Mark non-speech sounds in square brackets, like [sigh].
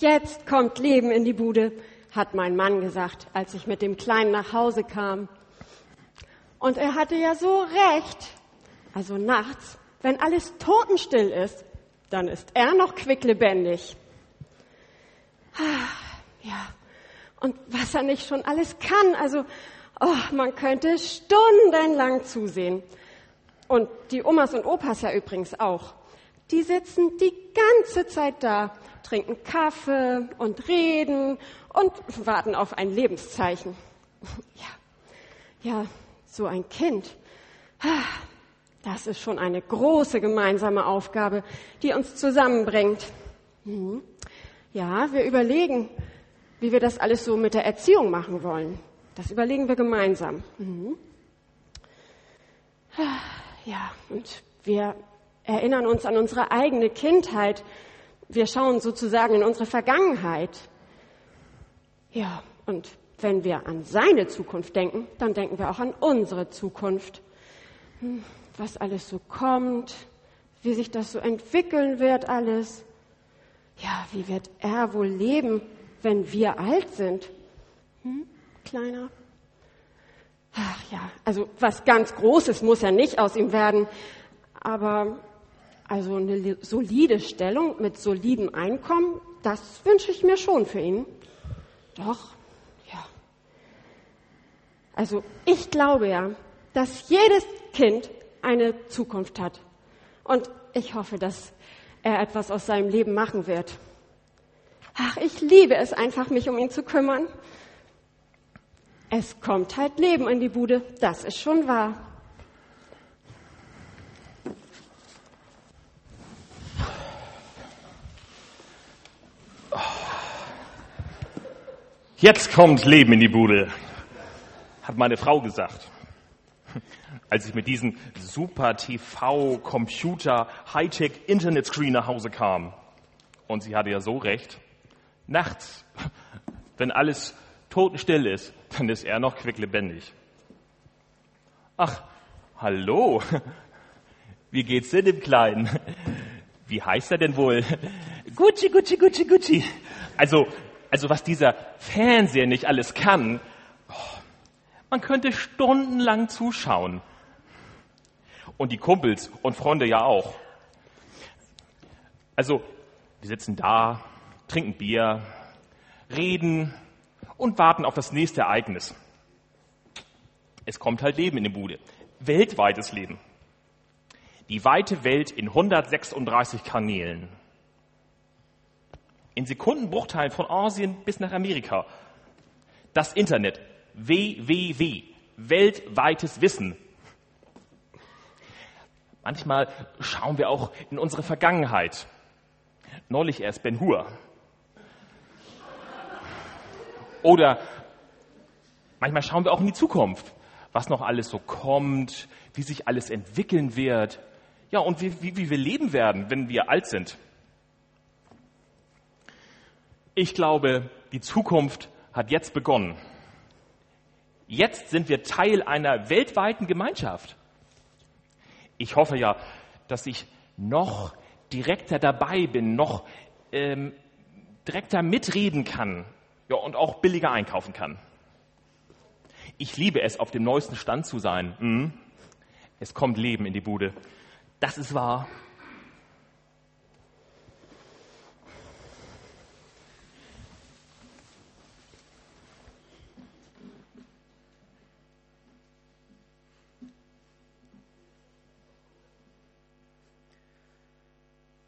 jetzt kommt Leben in die Bude, hat mein Mann gesagt, als ich mit dem Kleinen nach Hause kam. Und er hatte ja so recht. Also nachts, wenn alles totenstill ist, dann ist er noch quicklebendig. Ja, und was er nicht schon alles kann, also oh, man könnte stundenlang zusehen. Und die Omas und Opas ja übrigens auch. Die sitzen die ganze Zeit da, trinken Kaffee und reden und warten auf ein Lebenszeichen. [laughs] Ja, ja, so ein Kind. Das ist schon eine große gemeinsame Aufgabe, die uns zusammenbringt. Mhm. Ja, wir überlegen, wie wir das alles so mit der Erziehung machen wollen. Das überlegen wir gemeinsam. Mhm. Ja, und wir erinnern uns an unsere eigene Kindheit. Wir schauen sozusagen in unsere Vergangenheit. Ja, und wenn wir an seine Zukunft denken, dann denken wir auch an unsere Zukunft. Hm, was alles so kommt, wie sich das so entwickeln wird alles. Ja, wie wird er wohl leben, wenn wir alt sind? Hm, kleiner? Ach ja, also was ganz Großes muss ja nicht aus ihm werden, aber also eine solide Stellung mit solidem Einkommen, das wünsche ich mir schon für ihn. Doch, ja. Also ich glaube ja, dass jedes Kind eine Zukunft hat. Und ich hoffe, dass er etwas aus seinem Leben machen wird. Ach, ich liebe es einfach, mich um ihn zu kümmern. Es kommt halt Leben in die Bude, das ist schon wahr. Jetzt kommt Leben in die Bude, hat meine Frau gesagt. [laughs] Als ich mit diesem super TV, Computer, Hightech Internet Screen nach Hause kam. Und sie hatte ja so recht. Nachts, [laughs] wenn alles totenstill ist, dann ist er noch quicklebendig. Ach, hallo. [laughs] Wie geht's denn dem Kleinen? Wie heißt er denn wohl? Gucci, Gucci, Gucci, Gucci. Also, also was dieser Fernseher nicht alles kann, oh, man könnte stundenlang zuschauen. Und die Kumpels und Freunde ja auch. Also, wir sitzen da, trinken Bier, reden und warten auf das nächste Ereignis. Es kommt halt Leben in die Bude. Weltweites Leben. Die weite Welt in 136 Kanälen in Sekundenbruchteilen von Asien bis nach Amerika. Das Internet, WWW, weltweites Wissen. Manchmal schauen wir auch in unsere Vergangenheit. Neulich erst Ben Hur. Oder manchmal schauen wir auch in die Zukunft, was noch alles so kommt, wie sich alles entwickeln wird. Ja, und wie, wie, wie wir leben werden, wenn wir alt sind. Ich glaube, die Zukunft hat jetzt begonnen. Jetzt sind wir Teil einer weltweiten Gemeinschaft. Ich hoffe ja, dass ich noch direkter dabei bin, noch ähm, direkter mitreden kann ja, und auch billiger einkaufen kann. Ich liebe es, auf dem neuesten Stand zu sein. Mhm. Es kommt Leben in die Bude. Das ist wahr.